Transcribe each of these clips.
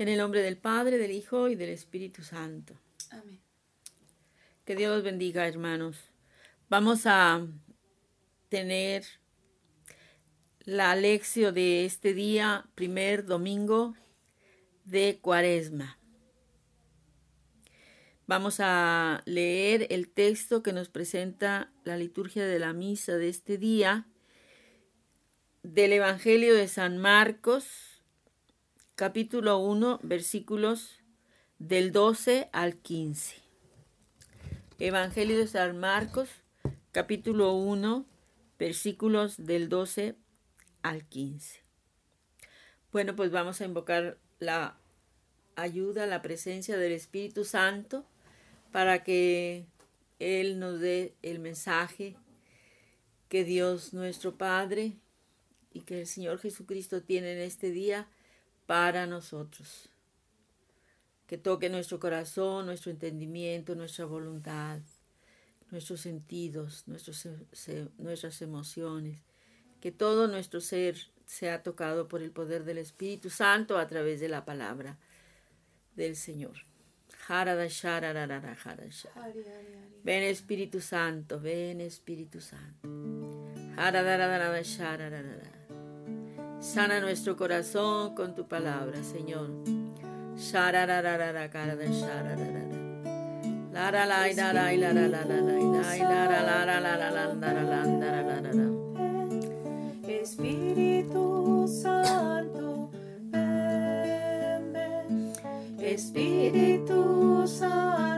En el nombre del Padre, del Hijo y del Espíritu Santo. Amén. Que Dios los bendiga, hermanos. Vamos a tener la lección de este día, primer domingo de Cuaresma. Vamos a leer el texto que nos presenta la liturgia de la misa de este día del Evangelio de San Marcos, capítulo 1, versículos del 12 al 15. Evangelio de San Marcos, capítulo 1, versículos del 12 al 15. Bueno, pues vamos a invocar la ayuda, la presencia del Espíritu Santo para que Él nos dé el mensaje que Dios nuestro Padre y que el Señor Jesucristo tiene en este día para nosotros. Que toque nuestro corazón, nuestro entendimiento, nuestra voluntad, nuestros sentidos, nuestros, nuestras emociones. Que todo nuestro ser sea tocado por el poder del Espíritu Santo a través de la palabra del Señor. Ven Espíritu Santo, ven Espíritu Santo. Sana nuestro corazón con tu palabra, Señor. Espíritu Santo, ven, ven. Espíritu Santo,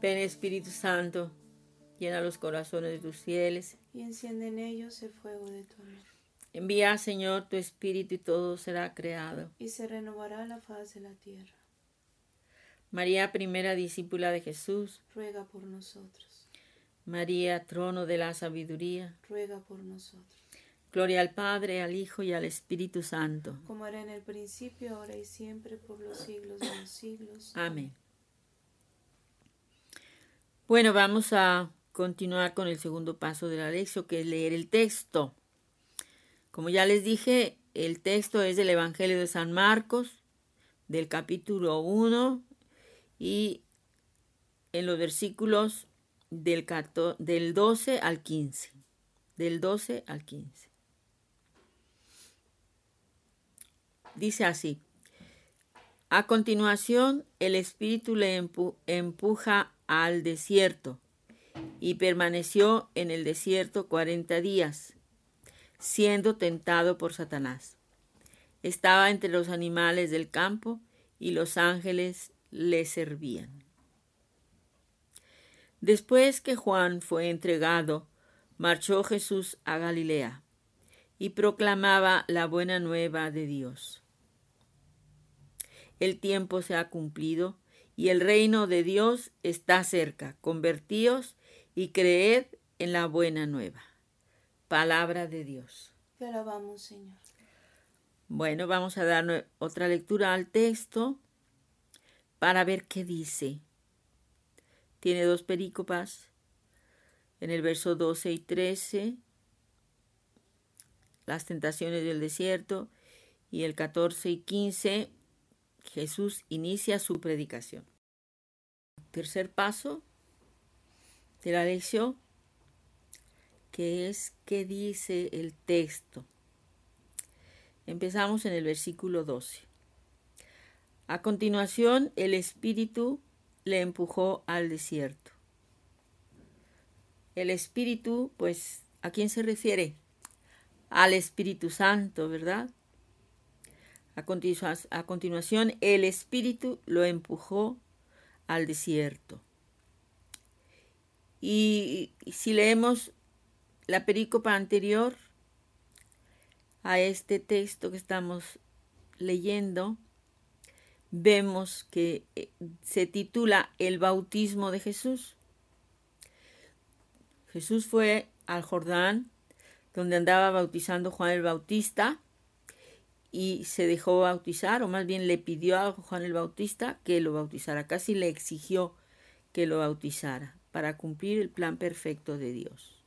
Ven Espíritu Santo, llena los corazones de tus fieles. y enciende en ellos el fuego de tu amor. Envía, Señor, tu Espíritu y todo será creado. Y se renovará la faz de la tierra. María, primera discípula de Jesús. Ruega por nosotros. María, trono de la sabiduría. Ruega por nosotros. Gloria al Padre, al Hijo y al Espíritu Santo. Como era en el principio, ahora y siempre, por los siglos de los siglos. Amén. Bueno, vamos a continuar con el segundo paso de la lección, que es leer el texto. Como ya les dije, el texto es del Evangelio de San Marcos, del capítulo 1 y en los versículos del, 14 del 12 al 15. Del 12 al 15. Dice así. A continuación, el Espíritu le empu- empuja al desierto y permaneció en el desierto cuarenta días, siendo tentado por Satanás. Estaba entre los animales del campo y los ángeles le servían. Después que Juan fue entregado, marchó Jesús a Galilea y proclamaba la buena nueva de Dios. El tiempo se ha cumplido y el reino de Dios está cerca. Convertíos y creed en la buena nueva. Palabra de Dios. Te alabamos, Señor. Bueno, vamos a dar otra lectura al texto para ver qué dice. Tiene dos perícopas. En el verso 12 y 13, las tentaciones del desierto, y el 14 y 15, Jesús inicia su predicación. Tercer paso de la lección, que es qué dice el texto. Empezamos en el versículo 12. A continuación, el Espíritu le empujó al desierto. El Espíritu, pues, ¿a quién se refiere? Al Espíritu Santo, ¿verdad? A, continuación, el Espíritu lo empujó al desierto. Y si leemos la perícopa anterior a este texto que estamos leyendo, vemos que eh, se titula El bautismo de Jesús. Jesús fue al Jordán, donde andaba bautizando Juan el Bautista, y se dejó bautizar, o más bien le pidió a Juan el Bautista que lo bautizara, casi le exigió que lo bautizara para cumplir el plan perfecto de Dios.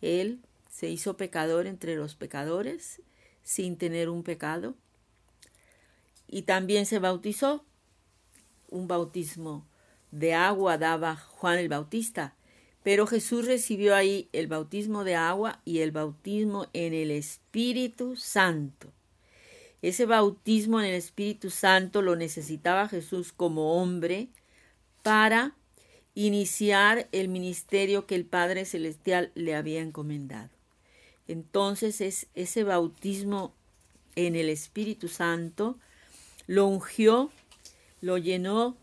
Él se hizo pecador entre los pecadores sin tener un pecado y también se bautizó. Un bautismo de agua daba Juan el Bautista, pero Jesús recibió ahí el bautismo de agua y el bautismo en el Espíritu Santo. Ese bautismo en el Espíritu Santo lo necesitaba Jesús como hombre para iniciar el ministerio que el Padre Celestial le había encomendado. Entonces es ese bautismo en el Espíritu Santo lo ungió, lo llenó,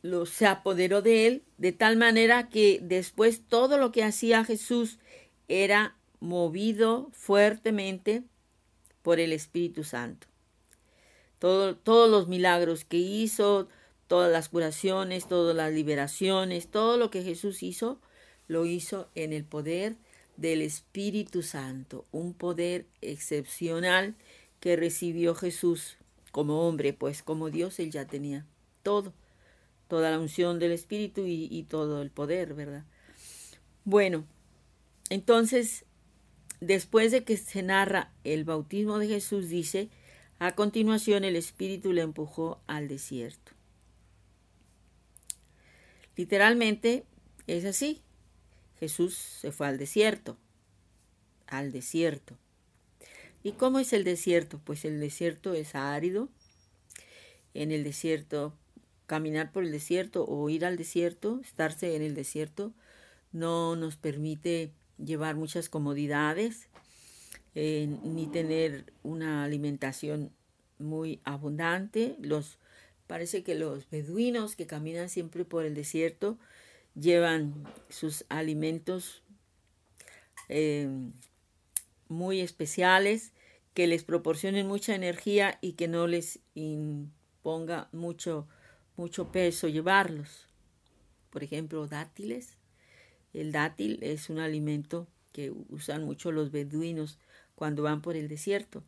lo, se apoderó de él, de tal manera que después todo lo que hacía Jesús era movido fuertemente por el Espíritu Santo. todos los milagros que hizo, todas las curaciones, todas las liberaciones, todo lo que Jesús hizo, lo hizo en el poder del Espíritu Santo, un poder excepcional que recibió Jesús como hombre, pues como Dios él ya tenía todo, toda la unción del Espíritu y, y todo el poder, ¿verdad? Bueno, entonces Después de que se narra el bautismo de Jesús, dice, a continuación el Espíritu le empujó al desierto. Literalmente es así. Jesús se fue al desierto, al desierto. ¿Y cómo es el desierto? Pues el desierto es árido. En el desierto, caminar por el desierto o ir al desierto, estarse en el desierto, no nos permite llevar muchas comodidades, eh, ni tener una alimentación muy abundante. Los, parece que los beduinos que caminan siempre por el desierto llevan sus alimentos eh, muy especiales que les proporcionen mucha energía y que no les imponga mucho, mucho peso llevarlos. Por ejemplo, dátiles el dátil es un alimento que usan mucho los beduinos cuando van por el desierto.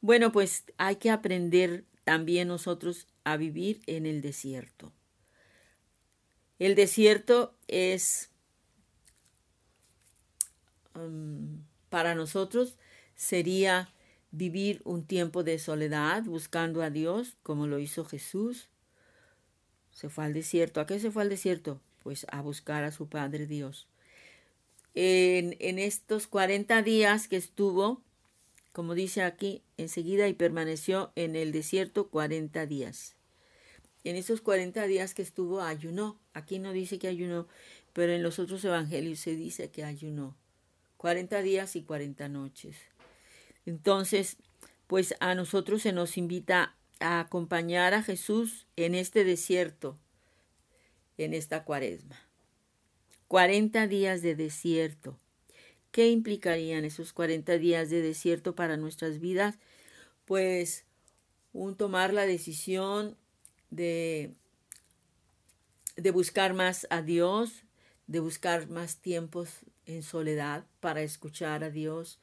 Bueno, pues hay que aprender también nosotros a vivir en el desierto. El desierto es um, para nosotros sería vivir un tiempo de soledad buscando a Dios como lo hizo Jesús. Se fue al desierto. ¿A qué se fue al desierto? Pues a buscar a su Padre Dios. En, en estos 40 días que estuvo, como dice aquí, enseguida y permaneció en el desierto 40 días. En esos 40 días que estuvo ayunó. Aquí no dice que ayunó, pero en los otros evangelios se dice que ayunó 40 días y 40 noches. Entonces, pues a nosotros se nos invita a acompañar a Jesús en este desierto, en esta cuaresma. 40 días de desierto. ¿Qué implicarían esos 40 días de desierto para nuestras vidas? Pues un tomar la decisión de, de buscar más a Dios, de buscar más tiempos en soledad para escuchar a Dios,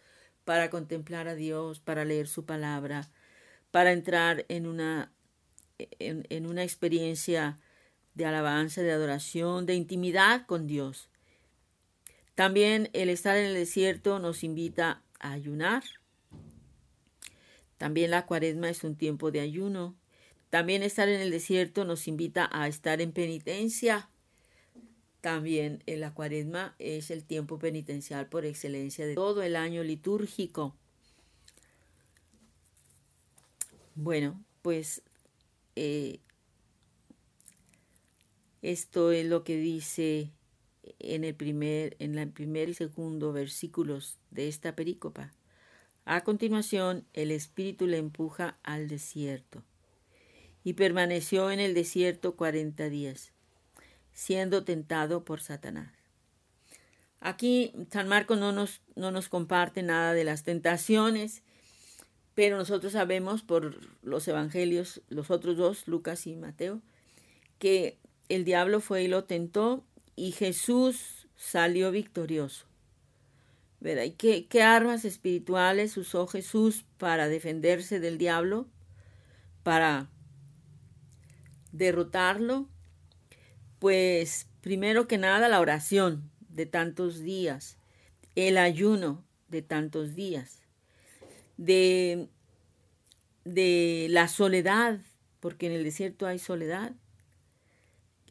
para contemplar a Dios, para leer su palabra, para entrar en una, en, en una experiencia de alabanza, de adoración, de intimidad con Dios. También el estar en el desierto nos invita a ayunar. También la cuaresma es un tiempo de ayuno. También estar en el desierto nos invita a estar en penitencia. También la cuaresma es el tiempo penitencial por excelencia de todo el año litúrgico. Bueno, pues eh, esto es lo que dice en el primer, en el primer y segundo versículos de esta perícopa. A continuación, el Espíritu le empuja al desierto y permaneció en el desierto cuarenta días, siendo tentado por Satanás. Aquí San Marcos no nos, no nos comparte nada de las tentaciones, pero nosotros sabemos por los evangelios, los otros dos, Lucas y Mateo, que el diablo fue y lo tentó y Jesús salió victorioso. ¿Qué, ¿Qué armas espirituales usó Jesús para defenderse del diablo? Para derrotarlo? Pues primero que nada la oración de tantos días, el ayuno de tantos días, de la soledad, porque en el desierto hay soledad.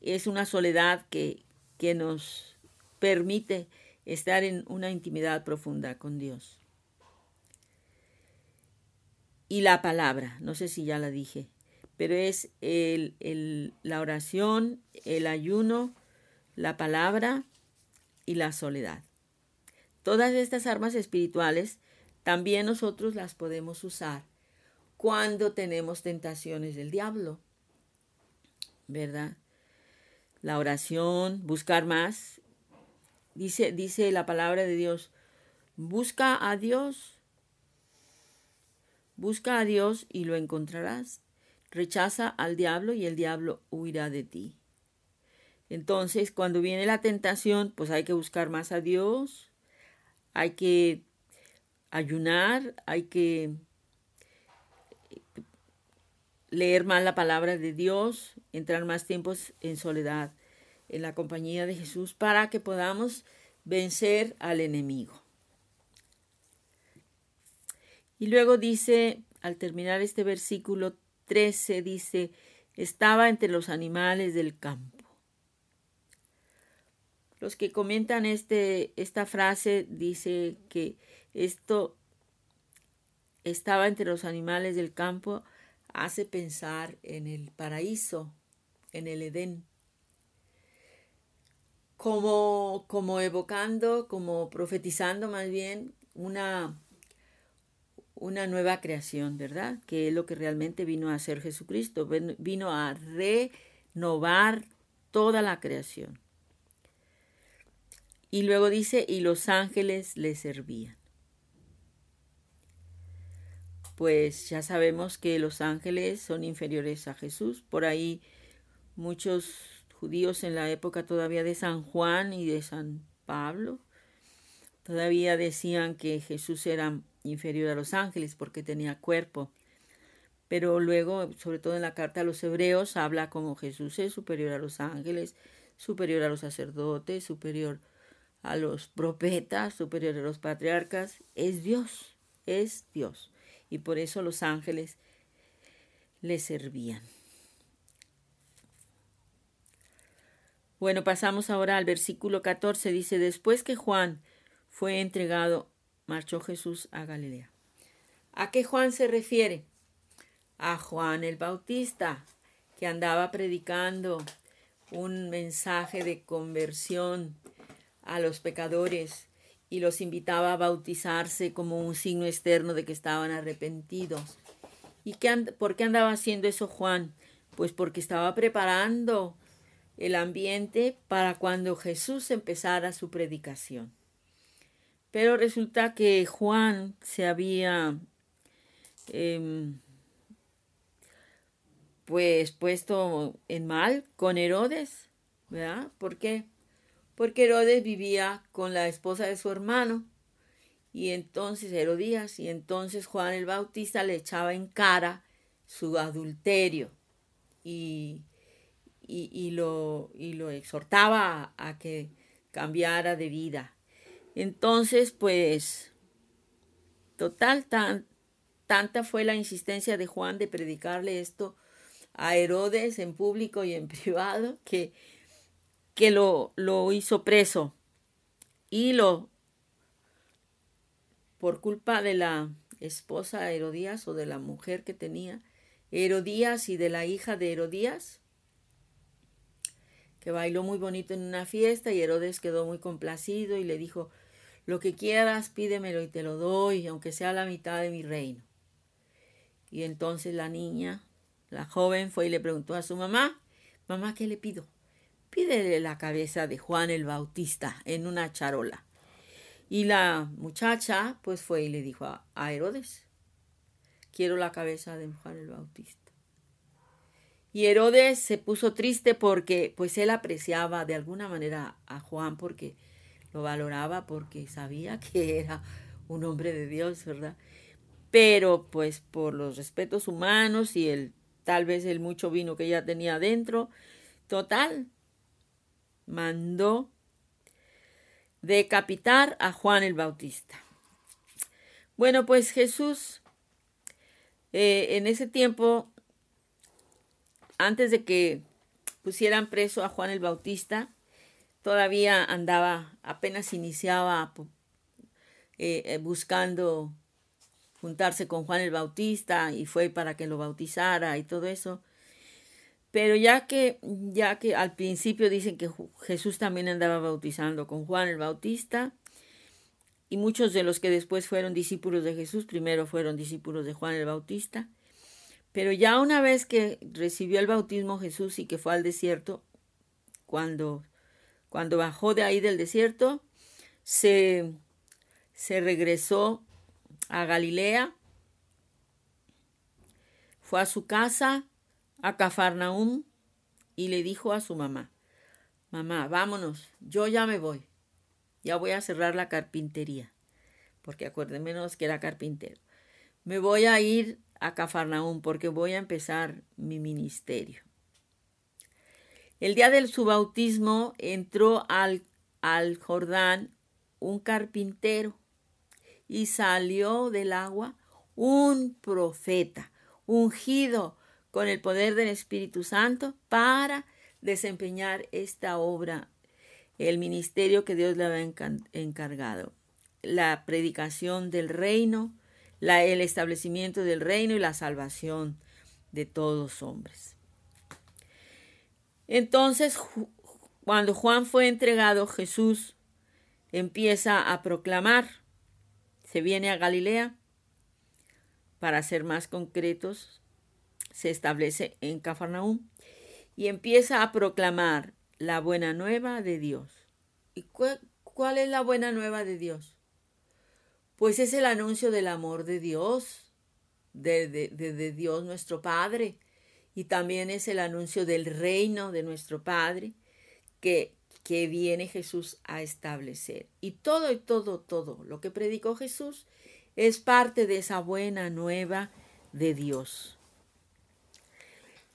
Es una soledad que, que nos permite estar en una intimidad profunda con Dios. Y la palabra, no sé si ya la dije, pero es el, la oración, el ayuno, la palabra y la soledad. Todas estas armas espirituales también nosotros las podemos usar cuando tenemos tentaciones del diablo, ¿verdad? La oración, buscar más. Dice, dice la palabra de Dios, busca a Dios, busca a Dios y lo encontrarás. Rechaza al diablo y el diablo huirá de ti. Entonces, cuando viene la tentación, pues hay que buscar más a Dios, hay que ayunar, hay que leer más la palabra de Dios, entrar más tiempos en soledad, en la compañía de Jesús, para que podamos vencer al enemigo. Y luego dice, al terminar este versículo 13 dice, estaba entre los animales del campo. Los que comentan este, esta frase dice que esto estaba entre los animales del campo hace pensar en el paraíso, en el Edén, como, como evocando, como profetizando más bien una una nueva creación, ¿verdad? Que es lo que realmente vino a hacer Jesucristo, vino a renovar toda la creación. Y luego dice, y los ángeles le servían. Pues ya sabemos que los ángeles son inferiores a Jesús. Por ahí muchos judíos en la época todavía de San Juan y de San Pablo todavía decían que Jesús era inferior a los ángeles porque tenía cuerpo. Pero luego, sobre todo en la carta a los hebreos, habla como Jesús es superior a los ángeles, superior a los sacerdotes, superior a los profetas, superior a los patriarcas. Es Dios, es Dios. Y por eso los ángeles le servían. Bueno, pasamos ahora al versículo 14. Dice, después que Juan fue entregado marchó Jesús a Galilea. ¿A qué Juan se refiere? A Juan el Bautista, que andaba predicando un mensaje de conversión a los pecadores y los invitaba a bautizarse como un signo externo de que estaban arrepentidos. ¿Y qué por qué andaba haciendo eso Juan? Pues porque estaba preparando el ambiente para cuando Jesús empezara su predicación. Pero resulta que Juan se había em, pues puesto en mal con Herodes, ¿verdad? ¿Por qué? Porque Herodes vivía con la esposa de su hermano y entonces Herodías y entonces Juan el Bautista le echaba en cara su adulterio y, y, lo, y lo exhortaba a, a que cambiara de vida. Entonces, pues, total, tan, tanta fue la insistencia de Juan de predicarle esto a Herodes en público y en privado que, que lo, lo hizo preso y lo por culpa de la esposa Herodías o de la mujer que tenía Herodías y de la hija de Herodías que bailó muy bonito en una fiesta y Herodes quedó muy complacido y le dijo lo que quieras pídemelo y te lo doy aunque sea la mitad de mi reino y entonces la niña la joven fue y le preguntó a su mamá, mamá, ¿qué le pido? Pídele la cabeza de Juan el Bautista en una charola. Y la muchacha pues fue y le dijo a, Herodes, quiero la cabeza de Juan el Bautista. Y Herodes se puso triste porque pues él apreciaba de alguna manera a Juan porque lo valoraba porque sabía que era un hombre de Dios, ¿verdad? Pero pues por los respetos humanos y el tal vez el mucho vino que ya tenía adentro. Total, mandó decapitar a Juan el Bautista. Bueno, pues Jesús eh, en ese tiempo, antes de que pusieran preso a Juan el Bautista, todavía andaba, apenas iniciaba eh, eh, buscando juntarse con Juan el Bautista y fue para que lo bautizara y todo eso. Pero ya que, ya que al principio dicen que Jesús también andaba bautizando con Juan el Bautista, y muchos de los que después fueron discípulos de Jesús, primero fueron discípulos de Juan el Bautista, pero ya una vez que recibió el bautismo Jesús y que fue al desierto, cuando, cuando bajó de ahí del desierto, se, se regresó a Galilea, fue a su casa, a Cafarnaum, y le dijo a su mamá, mamá, vámonos, yo ya me voy, ya voy a cerrar la carpintería, porque acuérdenme que era carpintero. Me voy a ir a Cafarnaum porque voy a empezar mi ministerio. El día de su bautismo entró al, al Jordán un carpintero y salió del agua un profeta, ungido con el poder del Espíritu Santo para desempeñar esta obra, el ministerio que Dios le había encargado, la predicación del reino, la, el establecimiento del reino y la salvación de todos los hombres. Entonces, cuando Juan fue entregado, Jesús empieza a proclamar se viene a Galilea. Para ser más concretos, se establece en Cafarnaúm y empieza a proclamar la buena nueva de Dios. ¿Y cuál es la buena nueva de Dios? Pues es el anuncio del amor de Dios, de, de, de, Dios nuestro Padre, y también es el anuncio del reino de nuestro Padre, que que viene Jesús a establecer. Y todo y todo, todo lo que predicó Jesús es parte de esa buena nueva de Dios.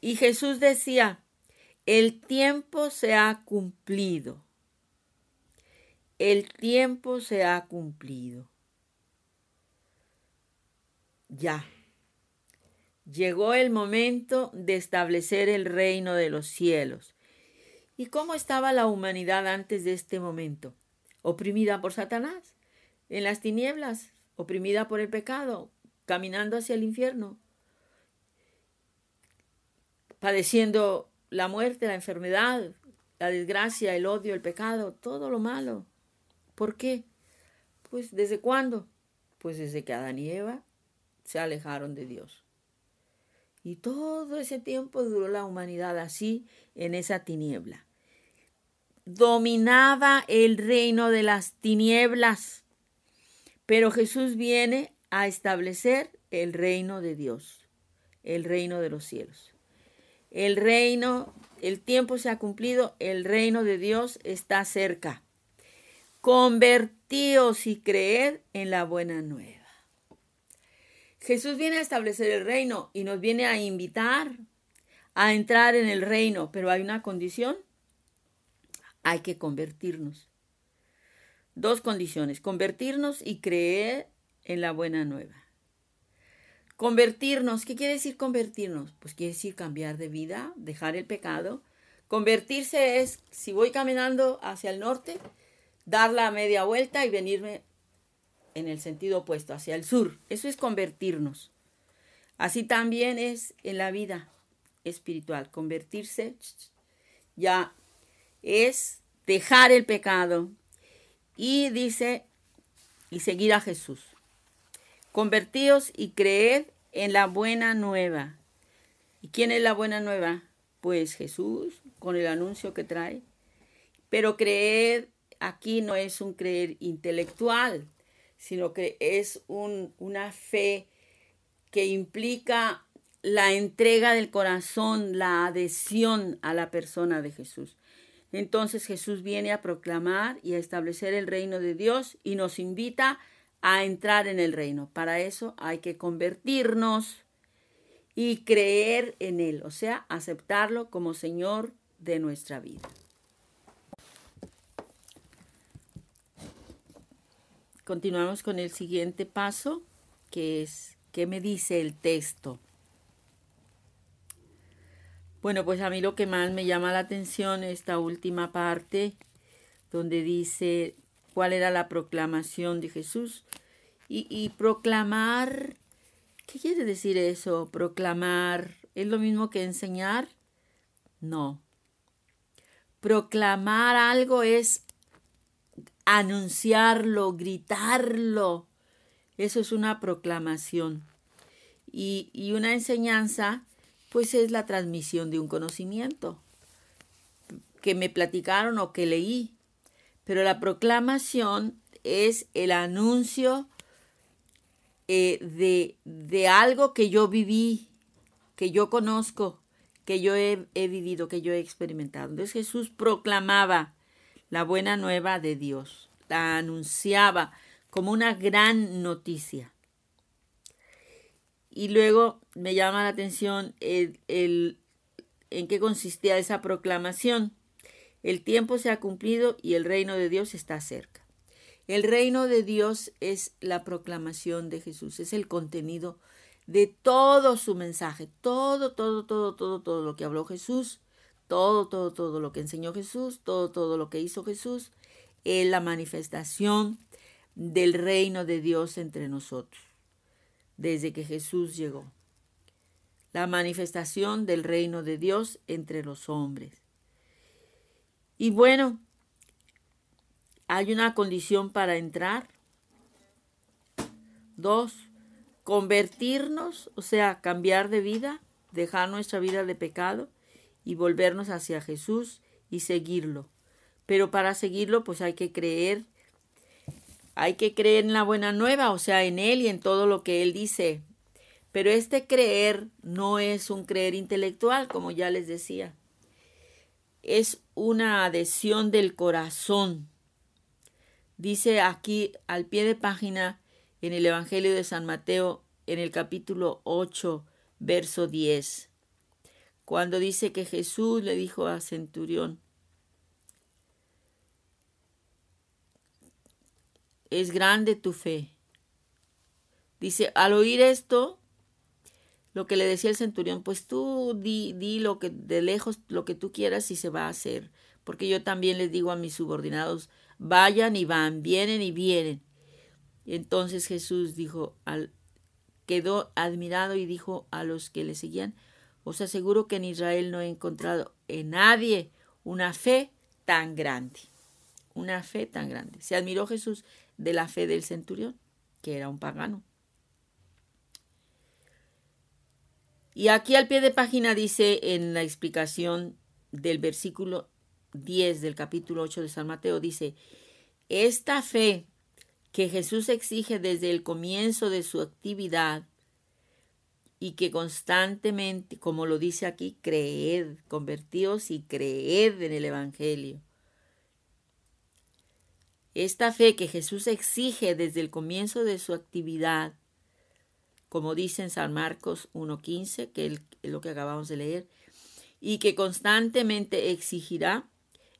Y Jesús decía, el tiempo se ha cumplido. El tiempo se ha cumplido. Ya. Llegó el momento de establecer el reino de los cielos ¿Y cómo estaba la humanidad antes de este momento? Oprimida por Satanás, en las tinieblas, oprimida por el pecado, caminando hacia el infierno, padeciendo la muerte, la enfermedad, la desgracia, el odio, el pecado, todo lo malo. ¿Por qué? Pues desde cuándo? Pues desde que Adán y Eva se alejaron de Dios. Y todo ese tiempo duró la humanidad así, en esa tiniebla. Dominaba el reino de las tinieblas. Pero Jesús viene a establecer el reino de Dios, el reino de los cielos. El reino, el tiempo se ha cumplido, el reino de Dios está cerca. Convertíos y creed en la buena nueva. Jesús viene a establecer el reino y nos viene a invitar a entrar en el reino, pero hay una condición. Hay que convertirnos. Dos condiciones, convertirnos y creer en la buena nueva. Convertirnos, ¿qué quiere decir convertirnos? Pues quiere decir cambiar de vida, dejar el pecado. Convertirse es, si voy caminando hacia el norte, dar la media vuelta y venirme en el sentido opuesto, hacia el sur. Eso es convertirnos. Así también es en la vida espiritual. Convertirse ya es dejar el pecado y dice, y seguir a Jesús. Convertíos y creed en la buena nueva. ¿Y quién es la buena nueva? Pues Jesús, con el anuncio que trae. Pero creer aquí no es un creer intelectual, sino que es un, una fe que implica la entrega del corazón, la adhesión a la persona de Jesús. Entonces Jesús viene a proclamar y a establecer el reino de Dios y nos invita a entrar en el reino. Para eso hay que convertirnos y creer en Él, o sea, aceptarlo como Señor de nuestra vida. Continuamos con el siguiente paso, que es, ¿qué me dice el texto? Bueno, pues a mí lo que más me llama la atención es esta última parte, donde dice cuál era la proclamación de Jesús. Y, proclamar, ¿qué quiere decir eso? Proclamar, ¿es lo mismo que enseñar? No. Proclamar algo es anunciarlo, gritarlo. Eso es una proclamación. Y, una enseñanza, pues es la transmisión de un conocimiento que me platicaron o que leí. Pero la proclamación es el anuncio eh, de, de, algo que yo viví, que yo conozco, que yo he, he vivido, que yo he experimentado. Entonces Jesús proclamaba la buena nueva de Dios. La anunciaba como una gran noticia. Y luego me llama la atención el, el, en qué consistía esa proclamación. El tiempo se ha cumplido y el reino de Dios está cerca. El reino de Dios es la proclamación de Jesús, es el contenido de todo su mensaje, todo, todo, todo, todo, todo lo que habló Jesús todo, todo, todo lo que enseñó Jesús, todo, todo lo que hizo Jesús, es la manifestación del reino de Dios entre nosotros, desde que Jesús llegó. La manifestación del reino de Dios entre los hombres. Y bueno, hay una condición para entrar. Dos, convertirnos, o sea, cambiar de vida, dejar nuestra vida de pecado y volvernos hacia Jesús y seguirlo. Pero para seguirlo pues hay que creer, hay que creer en la buena nueva, o sea, en Él y en todo lo que Él dice. Pero este creer no es un creer intelectual, como ya les decía. Es una adhesión del corazón. Dice aquí al pie de página en el Evangelio de San Mateo, en el capítulo 8, verso 10 cuando dice que Jesús le dijo a Centurión, es grande tu fe. Dice, al oír esto, lo que le decía el centurión, pues tú di, di lo que de lejos lo que tú quieras y se va a hacer, porque yo también les digo a mis subordinados, vayan y van, vienen y vienen. Entonces Jesús dijo, al, quedó admirado y dijo a los que le seguían, os aseguro que en Israel no he encontrado en nadie una fe tan grande, una fe tan grande. Se admiró Jesús de la fe del centurión, que era un pagano. Y aquí al pie de página dice en la explicación del versículo 10 del capítulo 8 de San Mateo, dice, esta fe que Jesús exige desde el comienzo de su actividad y que constantemente, como lo dice aquí, creed, convertíos y creed en el Evangelio. Esta fe que Jesús exige desde el comienzo de su actividad como dice en San Marcos 1.15, que es lo que acabamos de leer, y que constantemente exigirá,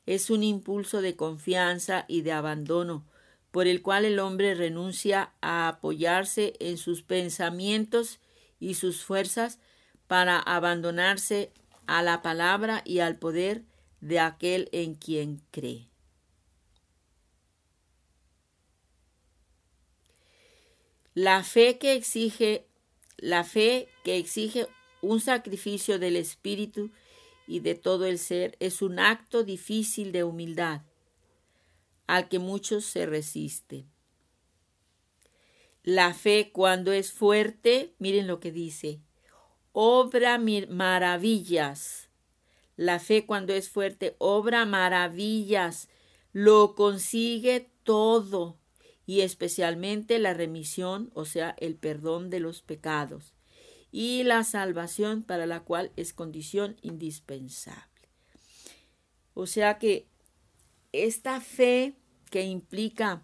es un impulso de confianza y de abandono, por el cual el hombre renuncia a apoyarse en sus pensamientos y sus fuerzas para abandonarse a la palabra y al poder de aquel en quien cree. La fe que exige, la fe que exige un sacrificio del espíritu y de todo el ser es un acto difícil de humildad al que muchos se resisten. La fe cuando es fuerte, miren lo que dice, obra maravillas. La fe cuando es fuerte, obra maravillas, lo consigue todo y especialmente la remisión, o sea, el perdón de los pecados, y la salvación para la cual es condición indispensable. O sea que esta fe que implica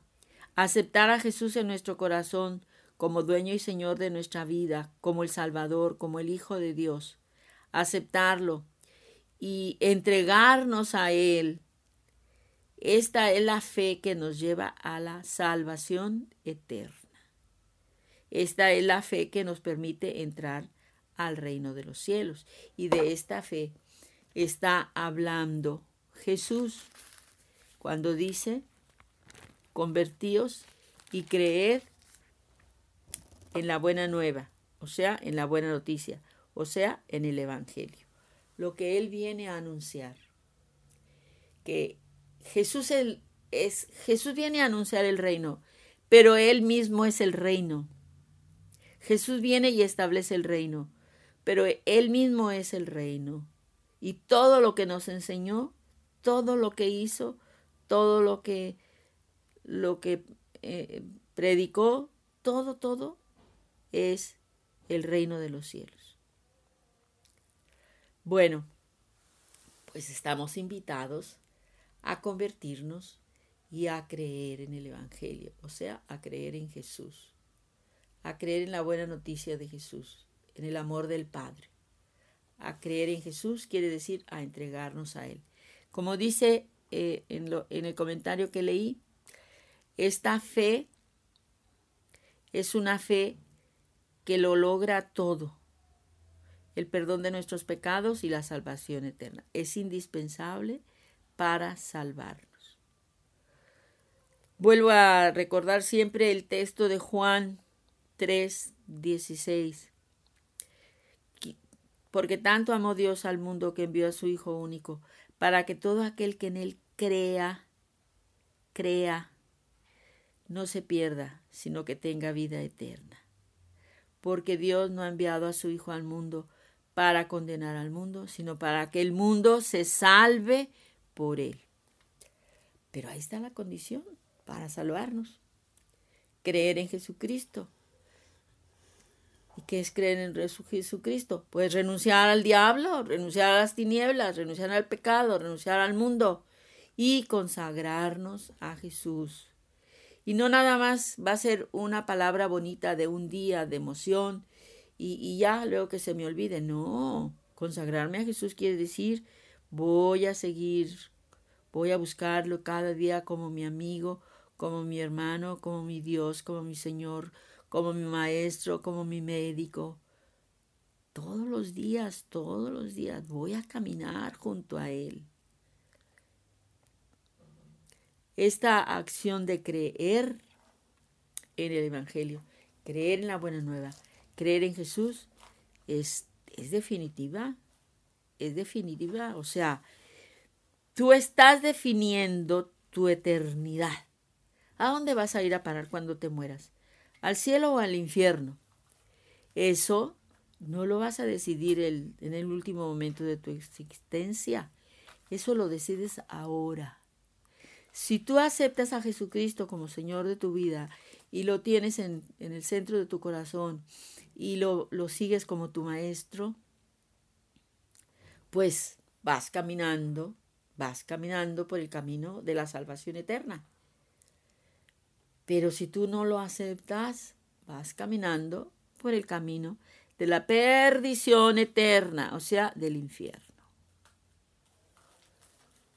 aceptar a Jesús en nuestro corazón como dueño y señor de nuestra vida, como el Salvador, como el Hijo de Dios, aceptarlo y entregarnos a Él esta es la fe que nos lleva a la salvación eterna. Esta es la fe que nos permite entrar al reino de los cielos. Y de esta fe está hablando Jesús cuando dice, convertíos y creed en la buena nueva, o sea, en la buena noticia, o sea, en el Evangelio. Lo que Él viene a anunciar, que Jesús, es, Jesús viene a anunciar el reino, pero Él mismo es el reino. Jesús viene y establece el reino, pero Él mismo es el reino. Y todo lo que nos enseñó, todo lo que hizo, todo lo que, lo que eh, predicó, todo, todo es el reino de los cielos. Bueno, pues estamos invitados a convertirnos y a creer en el Evangelio, o sea, a creer en Jesús, a creer en la buena noticia de Jesús, en el amor del Padre. A creer en Jesús quiere decir a entregarnos a Él. Como dice eh, en, en el comentario que leí, esta fe es una fe que lo logra todo, el perdón de nuestros pecados y la salvación eterna. Es indispensable para salvarnos. Vuelvo a recordar siempre el texto de Juan 3, 16. Porque tanto amó Dios al mundo que envió a su Hijo único, para que todo aquel que en él crea, crea, no se pierda, sino que tenga vida eterna. Porque Dios no ha enviado a su Hijo al mundo para condenar al mundo, sino para que el mundo se salve por Él. Pero ahí está la condición para salvarnos. Creer en Jesucristo. ¿Y qué es creer en Jesucristo? Pues renunciar al diablo, renunciar a las tinieblas, renunciar al pecado, renunciar al mundo y consagrarnos a Jesús. Y no nada más va a ser una palabra bonita de un día de emoción y, y ya luego que se me olvide. No, consagrarme a Jesús quiere decir voy a seguir Voy a buscarlo cada día como mi amigo, como mi hermano, como mi Dios, como mi Señor, como mi maestro, como mi médico. Todos los días, todos los días voy a caminar junto a Él. Esta acción de creer en el Evangelio, creer en la buena nueva, creer en Jesús, es, es definitiva, es definitiva. O sea, Tú estás definiendo tu eternidad. ¿A dónde vas a ir a parar cuando te mueras? ¿Al cielo o al infierno? Eso no lo vas a decidir en el último momento de tu existencia. Eso lo decides ahora. Si tú aceptas a Jesucristo como Señor de tu vida y lo tienes en, en el centro de tu corazón y lo, lo sigues como tu maestro, pues vas caminando, vas caminando por el camino de la salvación eterna. Pero si tú no lo aceptas, vas caminando por el camino de la perdición eterna, o sea, del infierno.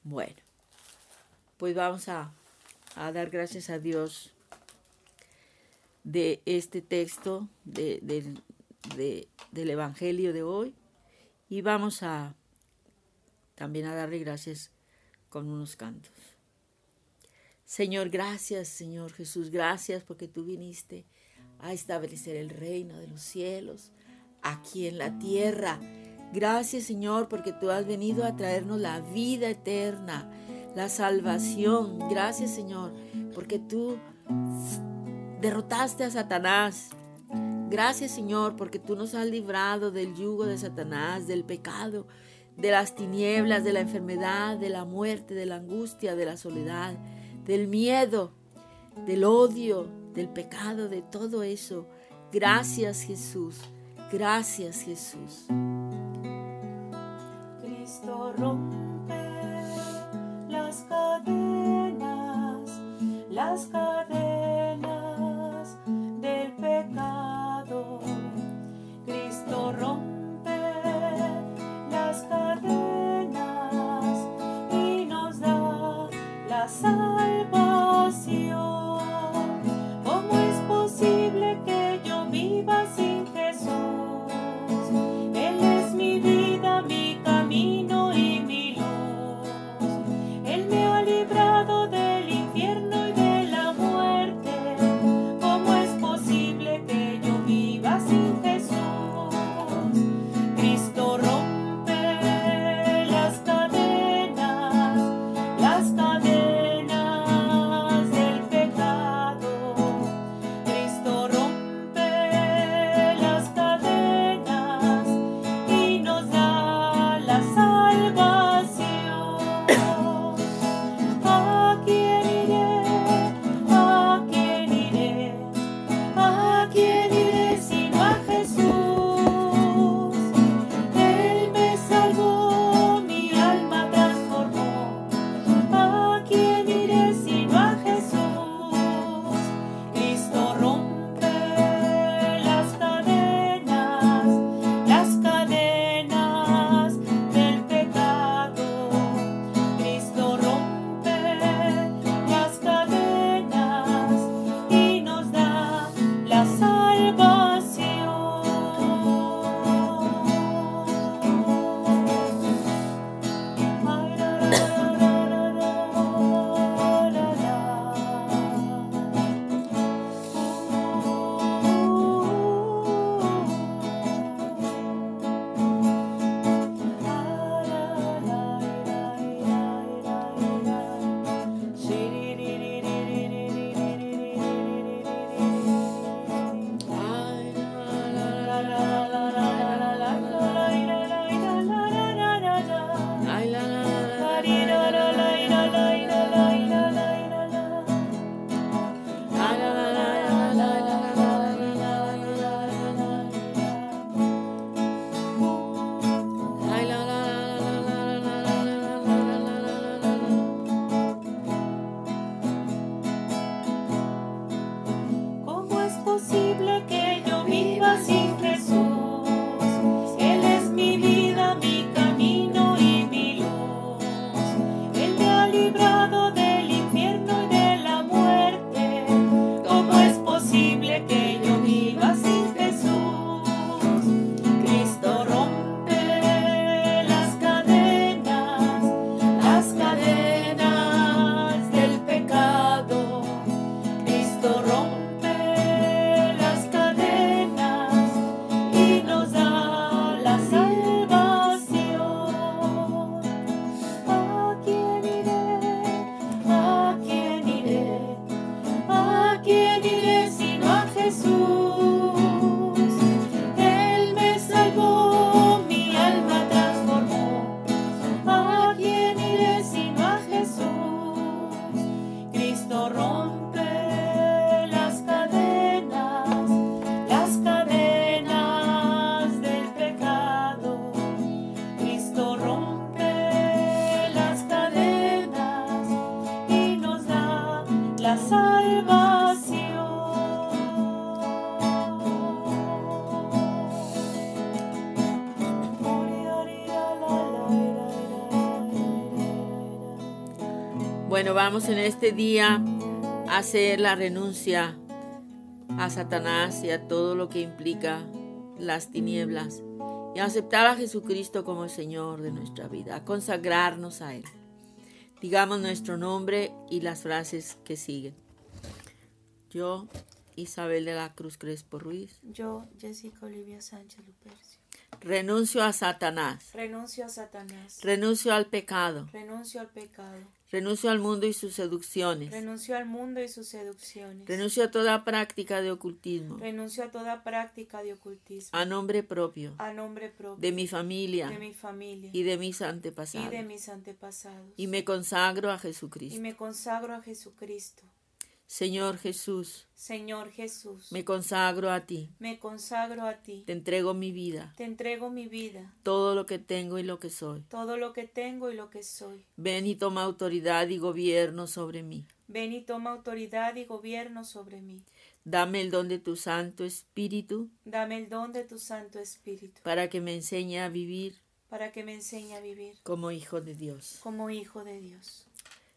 Bueno, pues vamos a, dar gracias a Dios de este texto del Evangelio de hoy y vamos a también a darle gracias con unos cantos. Señor, gracias, Señor Jesús, gracias porque tú viniste a establecer el reino de los cielos aquí en la tierra. Gracias, Señor, porque tú has venido a traernos la vida eterna, la salvación. Gracias, Señor, porque tú derrotaste a Satanás. Gracias, Señor, porque tú nos has librado del yugo de Satanás, del pecado, de las tinieblas, de la enfermedad, de la muerte, de la angustia, de la soledad, del miedo, del odio, del pecado, de todo eso. Gracias Jesús, gracias Jesús. Cristo rompe las cadenas, las cadenas vamos en este día a hacer la renuncia a Satanás y a todo lo que implica las tinieblas y a aceptar a Jesucristo como Señor de nuestra vida, a consagrarnos a Él. Digamos nuestro nombre y las frases que siguen. Yo, Isabel de la Cruz Crespo Ruiz. Yo, Jessica Olivia Sánchez Lupercio. Renuncio a Satanás. Renuncio a Satanás. Renuncio al pecado. Renuncio al pecado. Renuncio al mundo y sus seducciones. Renuncio al mundo y sus seducciones. Renuncio a toda práctica de ocultismo. Renuncio a toda práctica de ocultismo. A nombre propio. A nombre propio. De mi familia. De mi familia. Y de mis antepasados. Y de mis antepasados. Y me consagro a Jesucristo. Y me consagro a Jesucristo. Señor Jesús, Señor Jesús, me consagro a ti. me consagro a ti. Te entrego mi vida, Te entrego mi vida, todo lo que tengo y lo que soy. todo lo que tengo y lo que soy. Ven y toma autoridad y gobierno sobre mí. Ven y toma autoridad y gobierno sobre mí. Dame el don de tu Santo Espíritu Dame el don de tu Santo Espíritu para que me enseñe a vivir para que me enseñe a vivir como hijo de Dios. como hijo de Dios.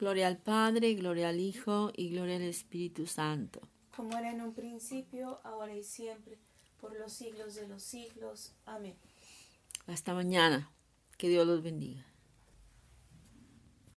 Gloria al Padre, gloria al Hijo y gloria al Espíritu Santo. Como era en un principio, ahora y siempre, por los siglos de los siglos. Amén. Hasta mañana. Que Dios los bendiga.